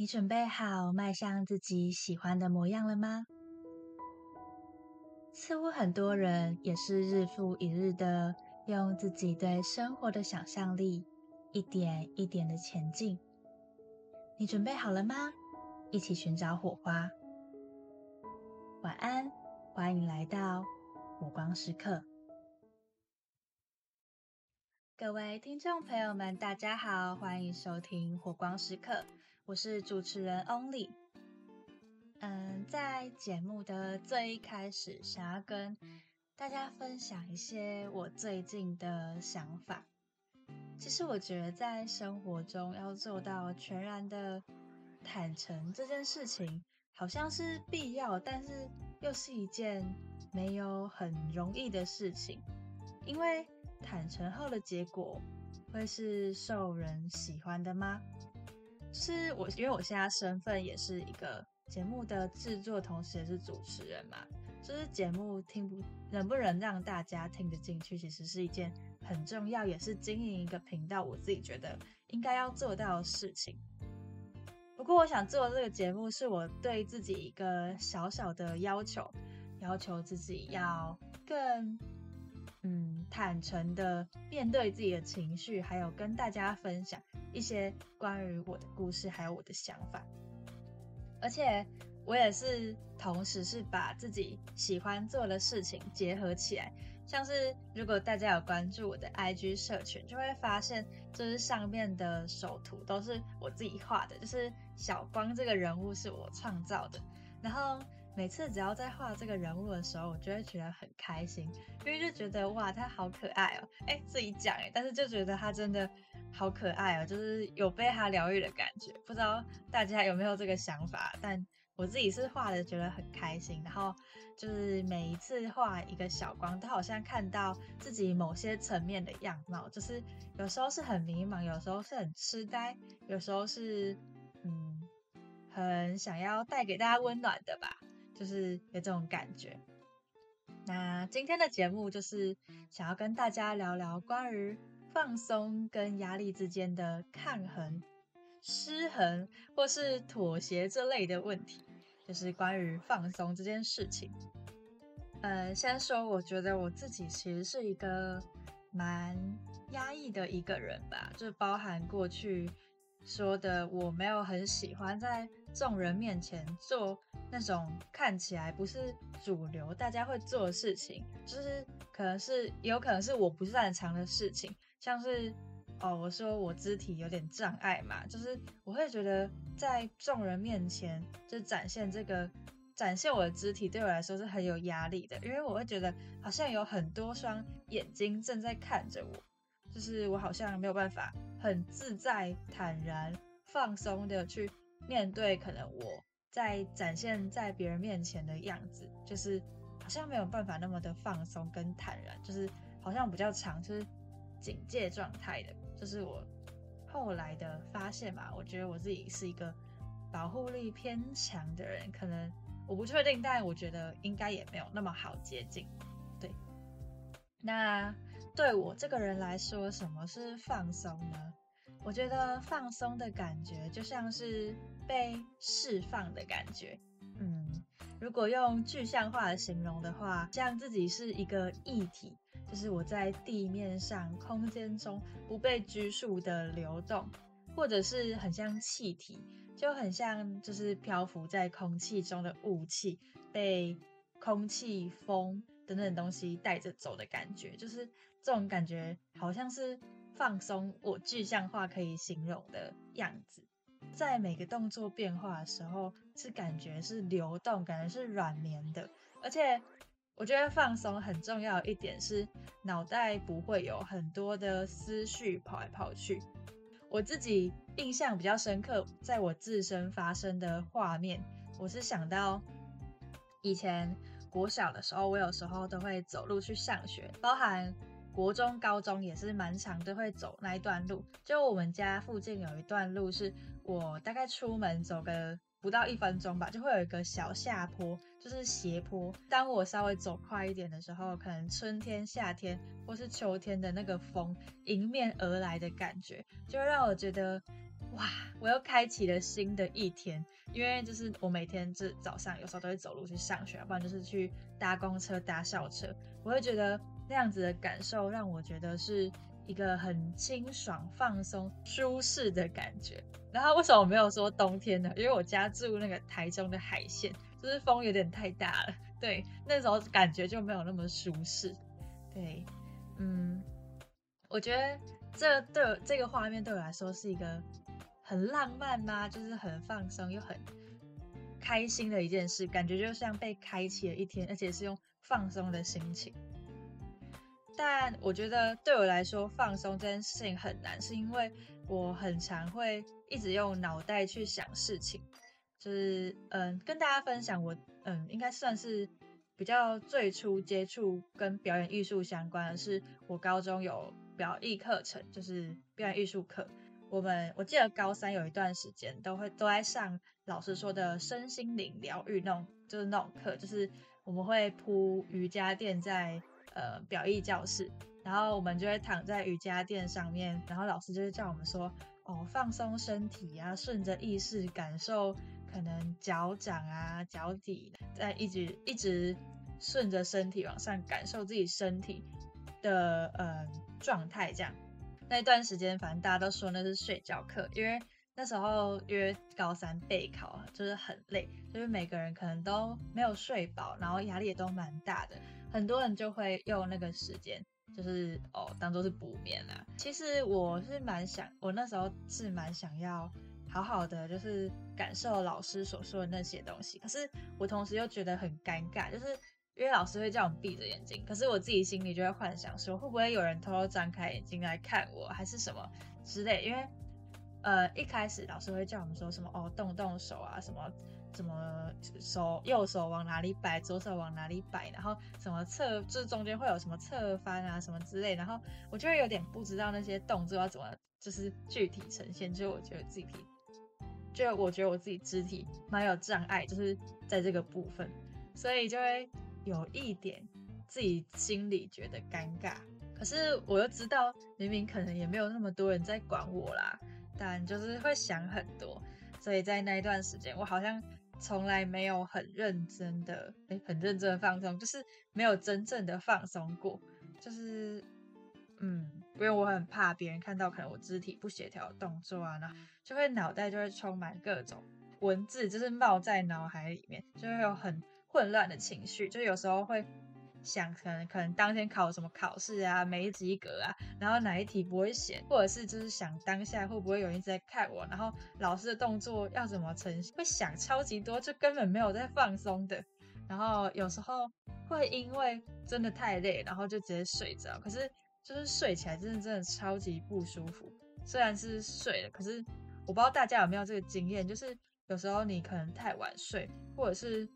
你准备好迈向自己喜欢的模样了吗？似乎很多人也是日复一日的用自己对生活的想象力，一点一点的前进。你准备好了吗？一起寻找火花。晚安，欢迎来到火光时刻。各位听众朋友们，大家好，欢迎收听火光时刻。我是主持人 Only。嗯，在节目的最一开始，想要跟大家分享一些我最近的想法。其实我觉得，在生活中要做到全然的坦诚这件事情，好像是必要，但是又是一件没有很容易的事情。因为坦诚后的结果，会是受人喜欢的吗？是我，因为我现在身份也是一个节目的制作，同时也是主持人嘛。就是节目听不能不能让大家听得进去，其实是一件很重要，也是经营一个频道，我自己觉得应该要做到的事情。不过，我想做这个节目，是我对自己一个小小的要求，要求自己要更嗯坦诚的面对自己的情绪，还有跟大家分享。一些关于我的故事，还有我的想法，而且我也是同时是把自己喜欢做的事情结合起来。像是如果大家有关注我的 IG 社群，就会发现就是上面的首图都是我自己画的，就是小光这个人物是我创造的，然后。每次只要在画这个人物的时候，我就会觉得很开心，因为就觉得哇，他好可爱哦！哎，自己讲哎，但是就觉得他真的好可爱哦，就是有被他疗愈的感觉。不知道大家有没有这个想法？但我自己是画的，觉得很开心。然后就是每一次画一个小光，都好像看到自己某些层面的样貌，就是有时候是很迷茫，有时候是很痴呆，有时候是嗯，很想要带给大家温暖的吧。就是有这种感觉。那今天的节目就是想要跟大家聊聊关于放松跟压力之间的抗衡、失衡或是妥协这类的问题，就是关于放松这件事情。呃，先说，我觉得我自己其实是一个蛮压抑的一个人吧，就包含过去。说的我没有很喜欢在众人面前做那种看起来不是主流大家会做的事情，就是可能是有可能是我不擅长的事情，像是哦我说我肢体有点障碍嘛，就是我会觉得在众人面前就展现这个展现我的肢体对我来说是很有压力的，因为我会觉得好像有很多双眼睛正在看着我。就是我好像没有办法很自在、坦然、放松的去面对可能我在展现在别人面前的样子，就是好像没有办法那么的放松跟坦然，就是好像比较长，就是警戒状态的。就是我后来的发现吧，我觉得我自己是一个保护力偏强的人，可能我不确定，但我觉得应该也没有那么好接近。对，那。对我这个人来说，什么是放松呢？我觉得放松的感觉就像是被释放的感觉。嗯，如果用具象化的形容的话，像自己是一个液体，就是我在地面上、空间中不被拘束的流动，或者是很像气体，就很像就是漂浮在空气中的雾气，被空气、风。等等东西带着走的感觉，就是这种感觉，好像是放松。我具象化可以形容的样子，在每个动作变化的时候，是感觉是流动，感觉是软绵的。而且，我觉得放松很重要一点是，脑袋不会有很多的思绪跑来跑去。我自己印象比较深刻，在我自身发生的画面，我是想到以前。国小的时候，我有时候都会走路去上学，包含国中、高中也是蛮长，都会走那一段路。就我们家附近有一段路，是我大概出门走个不到一分钟吧，就会有一个小下坡，就是斜坡。当我稍微走快一点的时候，可能春天、夏天或是秋天的那个风迎面而来的感觉，就让我觉得哇，我又开启了新的一天。因为就是我每天这早上有时候都会走路去上学，不然就是去搭公车、搭校车。我会觉得那样子的感受让我觉得是一个很清爽、放松、舒适的感觉。然后为什么我没有说冬天呢？因为我家住那个台中的海线，就是风有点太大了。对，那时候感觉就没有那么舒适。对，嗯，我觉得这对这个画面对我来说是一个。很浪漫吗？就是很放松又很开心的一件事，感觉就像被开启了一天，而且是用放松的心情。但我觉得对我来说，放松这件事情很难，是因为我很常会一直用脑袋去想事情。就是嗯，跟大家分享，我嗯，应该算是比较最初接触跟表演艺术相关的是，我高中有表艺课程，就是表演艺术课。我们我记得高三有一段时间都会都在上老师说的身心灵疗愈那种，就是那种课，就是我们会铺瑜伽垫在呃表意教室，然后我们就会躺在瑜伽垫上面，然后老师就会叫我们说哦放松身体啊，顺着意识感受可能脚掌啊脚底，在一直一直顺着身体往上感受自己身体的呃状态这样。那一段时间，反正大家都说那是睡觉课，因为那时候因为高三备考，就是很累，就是每个人可能都没有睡饱，然后压力也都蛮大的，很多人就会用那个时间，就是哦当做是补眠啊。其实我是蛮想，我那时候是蛮想要好好的，就是感受老师所说的那些东西，可是我同时又觉得很尴尬，就是。因为老师会叫我们闭着眼睛，可是我自己心里就会幻想说，会不会有人偷偷张开眼睛来看我，还是什么之类？因为呃一开始老师会叫我们说什么哦，动动手啊，什么什么手右手往哪里摆，左手往哪里摆，然后什么侧就是中间会有什么侧翻啊什么之类，然后我就会有点不知道那些动作要怎么就是具体呈现，就我觉得自己就我觉得我自己肢体蛮有障碍，就是在这个部分，所以就会。有一点自己心里觉得尴尬，可是我又知道明明可能也没有那么多人在管我啦，但就是会想很多，所以在那一段时间，我好像从来没有很认真的，很认真的放松，就是没有真正的放松过，就是嗯，因为我很怕别人看到可能我肢体不协调的动作啊，那就会脑袋就会充满各种文字，就是冒在脑海里面，就会有很。混乱的情绪，就有时候会想，可能可能当天考什么考试啊，没及格啊，然后哪一题不会写，或者是就是想当下会不会有人在看我，然后老师的动作要怎么呈现，会想超级多，就根本没有在放松的。然后有时候会因为真的太累，然后就直接睡着，可是就是睡起来真的真的超级不舒服。虽然是睡了，可是我不知道大家有没有这个经验，就是有时候你可能太晚睡，或者是。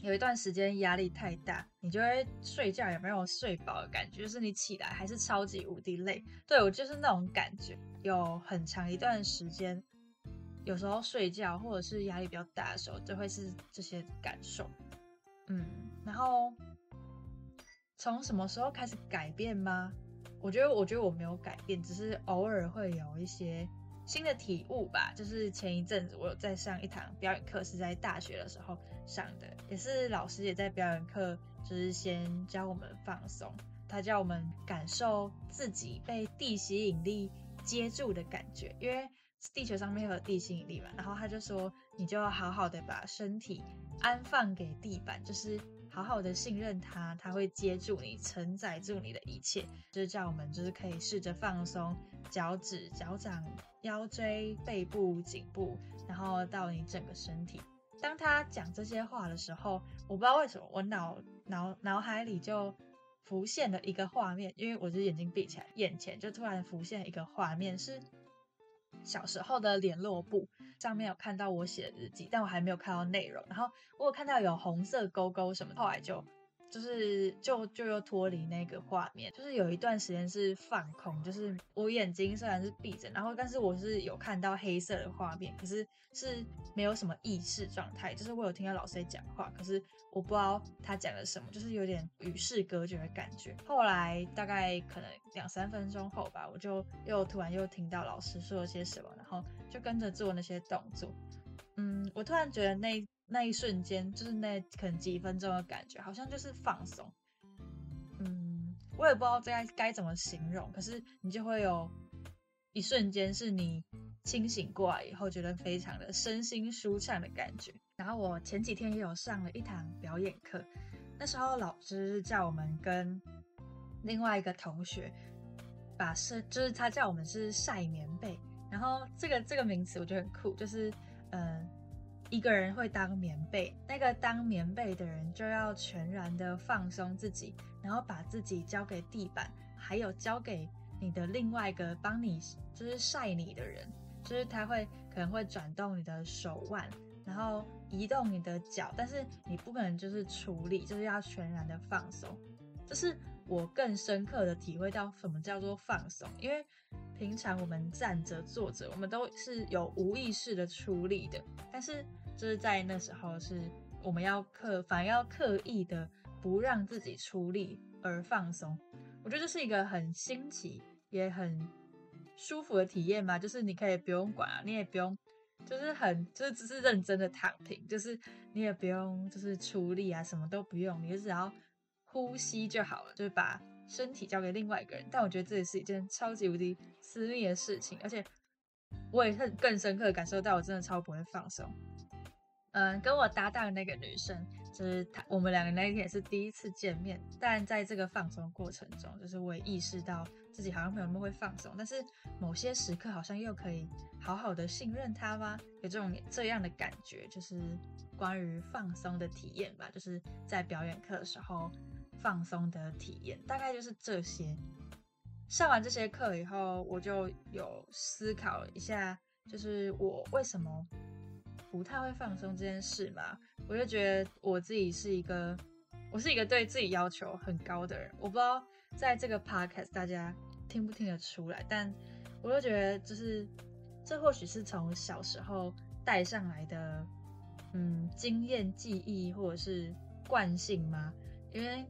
有一段时间压力太大，你就会睡觉也没有睡饱的感觉，就是你起来还是超级无敌累。对我就是那种感觉，有很长一段时间，有时候睡觉或者是压力比较大的时候，就会是这些感受。嗯，然后从什么时候开始改变吗？我觉得，我觉得我没有改变，只是偶尔会有一些。新的体悟吧，就是前一阵子我有在上一堂表演课，是在大学的时候上的，也是老师也在表演课，就是先教我们放松，他教我们感受自己被地吸引力接住的感觉，因为地球上面有地吸引力嘛，然后他就说，你就要好好的把身体安放给地板，就是。好好的信任他，他会接住你，承载住你的一切。就是叫我们，就是可以试着放松脚趾、脚掌、腰椎、背部、颈部，然后到你整个身体。当他讲这些话的时候，我不知道为什么，我脑脑脑海里就浮现了一个画面，因为我是眼睛闭起来，眼前就突然浮现一个画面是。小时候的联络簿上面有看到我写的日记，但我还没有看到内容。然后我有看到有红色勾勾什么，后来就就是就就又脱离那个画面，就是有一段时间是放空，就是我眼睛虽然是闭着，然后但是我是有看到黑色的画面，可是是没有什么意识状态，就是我有听到老师在讲话，可是我不知道他讲了什么，就是有点与世隔绝的感觉。后来大概可能两三分钟后吧，我就又突然又听到老师说了些什么，然后就跟着做那些动作。嗯，我突然觉得那。那一瞬间，就是那可能几分钟的感觉，好像就是放松。嗯，我也不知道该该怎么形容，可是你就会有一瞬间是你清醒过来以后，觉得非常的身心舒畅的感觉。然后我前几天也有上了一堂表演课，那时候老师叫我们跟另外一个同学把是，就是他叫我们是晒棉被，然后这个这个名词我觉得很酷，就是嗯。一个人会当棉被，那个当棉被的人就要全然的放松自己，然后把自己交给地板，还有交给你的另外一个帮你就是晒你的人，就是他会可能会转动你的手腕，然后移动你的脚，但是你不可能就是处理，就是要全然的放松。就是我更深刻的体会到什么叫做放松，因为平常我们站着坐着，我们都是有无意识的处理的，但是。就是在那时候，是我们要刻，反而要刻意的不让自己出力而放松。我觉得这是一个很新奇也很舒服的体验嘛，就是你可以不用管啊，你也不用，就是很就是只是认真的躺平，就是你也不用就是出力啊，什么都不用，你就只要呼吸就好了，就是把身体交给另外一个人。但我觉得这也是一件超级无敌私密的事情，而且我也是更深刻感受到，我真的超不会放松。嗯，跟我搭档那个女生，就是她，我们两个那一天也是第一次见面。但在这个放松过程中，就是我也意识到自己好像没有那么会放松，但是某些时刻好像又可以好好的信任她吗？有这种这样的感觉，就是关于放松的体验吧，就是在表演课的时候放松的体验，大概就是这些。上完这些课以后，我就有思考一下，就是我为什么。不太会放松这件事嘛，我就觉得我自己是一个，我是一个对自己要求很高的人。我不知道在这个 podcast 大家听不听得出来，但我就觉得就是这或许是从小时候带上来的，嗯，经验记忆或者是惯性吗？因为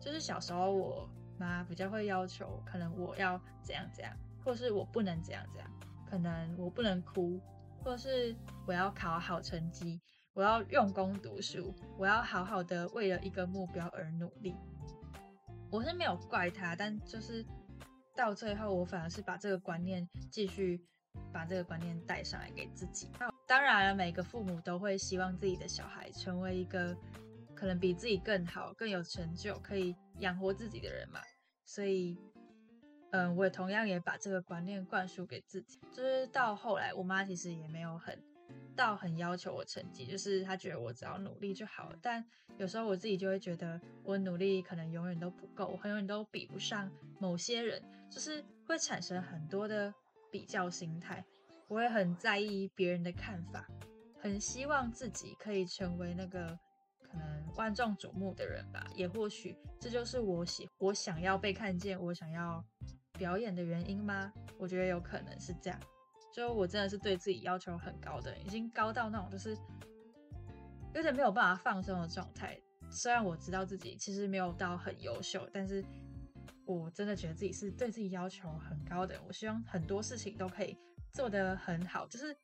就是小时候我妈比较会要求，可能我要怎样怎样，或是我不能怎样怎样，可能我不能哭。或是我要考好成绩，我要用功读书，我要好好的为了一个目标而努力。我是没有怪他，但就是到最后，我反而是把这个观念继续把这个观念带上来给自己。当然了，每个父母都会希望自己的小孩成为一个可能比自己更好、更有成就、可以养活自己的人嘛，所以。嗯，我也同样也把这个观念灌输给自己，就是到后来，我妈其实也没有很到很要求我成绩，就是她觉得我只要努力就好了。但有时候我自己就会觉得，我努力可能永远都不够，我永远都比不上某些人，就是会产生很多的比较心态。我也很在意别人的看法，很希望自己可以成为那个可能万众瞩目的人吧。也或许这就是我喜我想要被看见，我想要。表演的原因吗？我觉得有可能是这样。就我真的是对自己要求很高的，已经高到那种就是有点没有办法放松的状态。虽然我知道自己其实没有到很优秀，但是我真的觉得自己是对自己要求很高的。我希望很多事情都可以做得很好，就是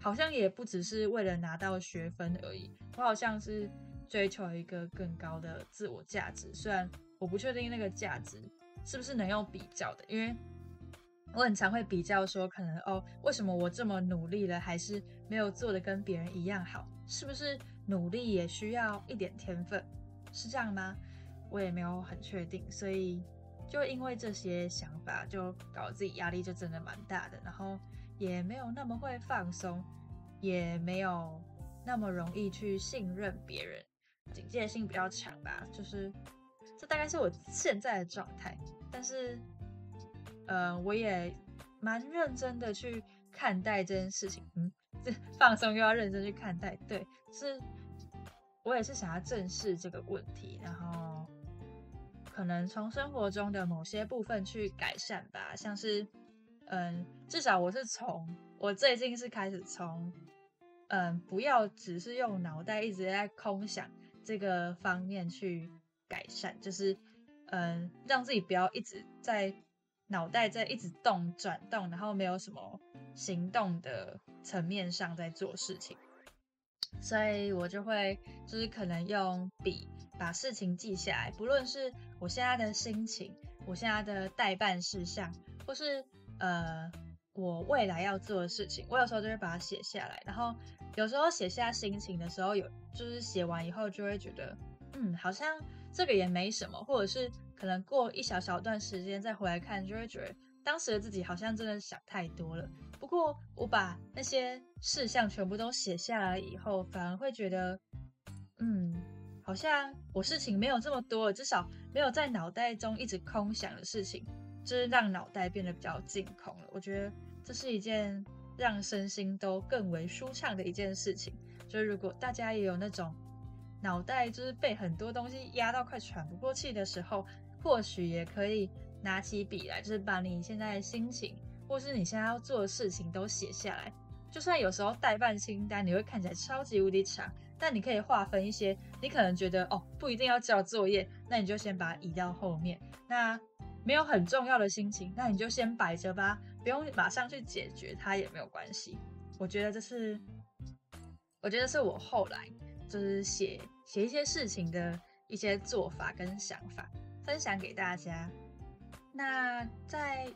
好像也不只是为了拿到学分而已。我好像是追求一个更高的自我价值，虽然我不确定那个价值。是不是能用比较的？因为我很常会比较说，可能哦，为什么我这么努力了，还是没有做的跟别人一样好？是不是努力也需要一点天分？是这样吗？我也没有很确定，所以就因为这些想法，就搞自己压力就真的蛮大的，然后也没有那么会放松，也没有那么容易去信任别人，警戒性比较强吧，就是这大概是我现在的状态。但是，呃，我也蛮认真的去看待这件事情。嗯，这放松又要认真去看待。对，是我也是想要正视这个问题，然后可能从生活中的某些部分去改善吧，像是，嗯，至少我是从我最近是开始从，嗯，不要只是用脑袋一直在空想这个方面去改善，就是，嗯，让自己不要一直在脑袋在一直动转动，然后没有什么行动的层面上在做事情。所以我就会就是可能用笔把事情记下来，不论是我现在的心情，我现在的代办事项，或是呃我未来要做的事情，我有时候就会把它写下来。然后有时候写下心情的时候，有就是写完以后就会觉得，嗯，好像这个也没什么，或者是可能过一小小段时间再回来看，就会觉得当时的自己好像真的想太多了。不过我把那些事项全部都写下来以后，反而会觉得，嗯，好像我事情没有这么多，至少没有在脑袋中一直空想的事情，就是让脑袋变得比较净空了。我觉得这是一件让身心都更为舒畅的一件事情。就是如果大家也有那种脑袋就是被很多东西压到快喘不过气的时候，或许也可以拿起笔来，就是把你现在的心情。或是你现在要做的事情都写下来，就算有时候代办清单你会看起来超级无敌长，但你可以划分一些，你可能觉得哦不一定要交作业，那你就先把它移到后面。那没有很重要的心情，那你就先摆着吧，不用马上去解决它也没有关系。我觉得这是，我觉得是我后来就是写写一些事情的一些做法跟想法，分享给大家。那在。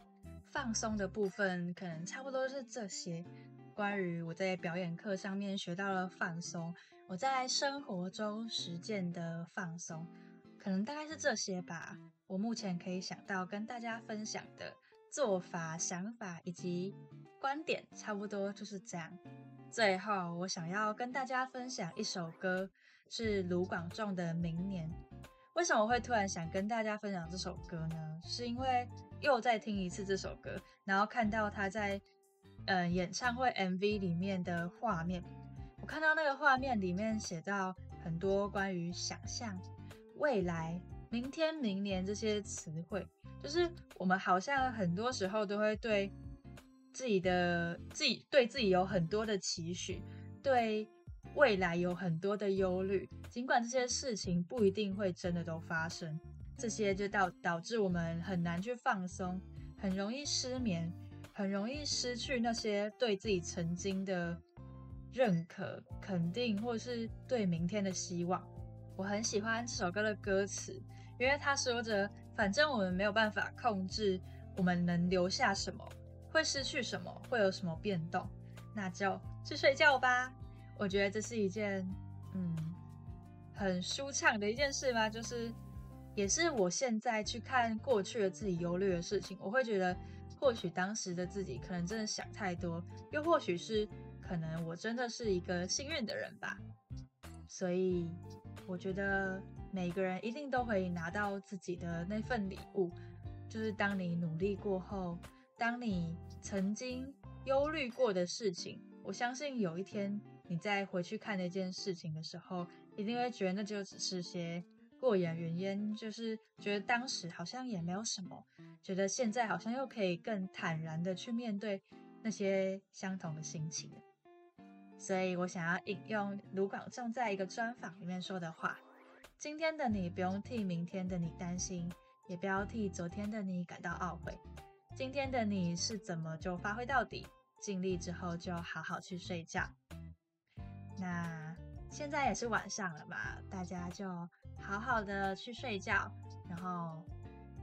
放松的部分可能差不多是这些。关于我在表演课上面学到了放松，我在生活中实践的放松，可能大概是这些吧。我目前可以想到跟大家分享的做法、想法以及观点，差不多就是这样。最后，我想要跟大家分享一首歌，是卢广仲的《明年》。为什么会突然想跟大家分享这首歌呢？是因为又再听一次这首歌，然后看到他在嗯演唱会 MV 里面的画面，我看到那个画面里面写到很多关于想象、未来、明天、明年这些词汇，就是我们好像很多时候都会对自己的自己对自己有很多的期许，对。未来有很多的忧虑，尽管这些事情不一定会真的都发生，这些就导导致我们很难去放松，很容易失眠，很容易失去那些对自己曾经的认可、肯定，或是对明天的希望。我很喜欢这首歌的歌词，因为他说着：“反正我们没有办法控制我们能留下什么，会失去什么，会有什么变动，那就去睡觉吧。”我觉得这是一件，嗯，很舒畅的一件事吗？就是，也是我现在去看过去的自己忧虑的事情，我会觉得，或许当时的自己可能真的想太多，又或许是可能我真的是一个幸运的人吧。所以，我觉得每个人一定都会拿到自己的那份礼物，就是当你努力过后，当你曾经忧虑过的事情，我相信有一天。你再回去看那件事情的时候，一定会觉得那就只是些过眼云烟，就是觉得当时好像也没有什么，觉得现在好像又可以更坦然的去面对那些相同的心情。所以我想要引用卢广仲在一个专访里面说的话：今天的你不用替明天的你担心，也不要替昨天的你感到懊悔。今天的你是怎么就发挥到底，尽力之后就好好去睡觉。那现在也是晚上了嘛，大家就好好的去睡觉，然后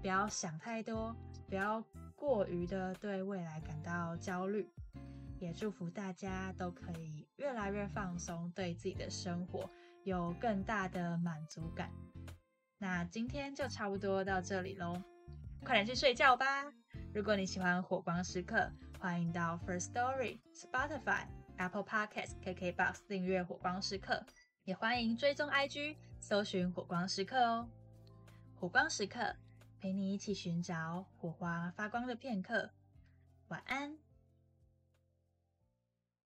不要想太多，不要过于的对未来感到焦虑，也祝福大家都可以越来越放松，对自己的生活有更大的满足感。那今天就差不多到这里喽，快点去睡觉吧！如果你喜欢火光时刻，欢迎到 First Story、Spotify。Apple Podcast、KKBox 订阅火光时刻，也欢迎追踪 IG，搜寻火光时刻哦。火光时刻，陪你一起寻找火花发光的片刻。晚安。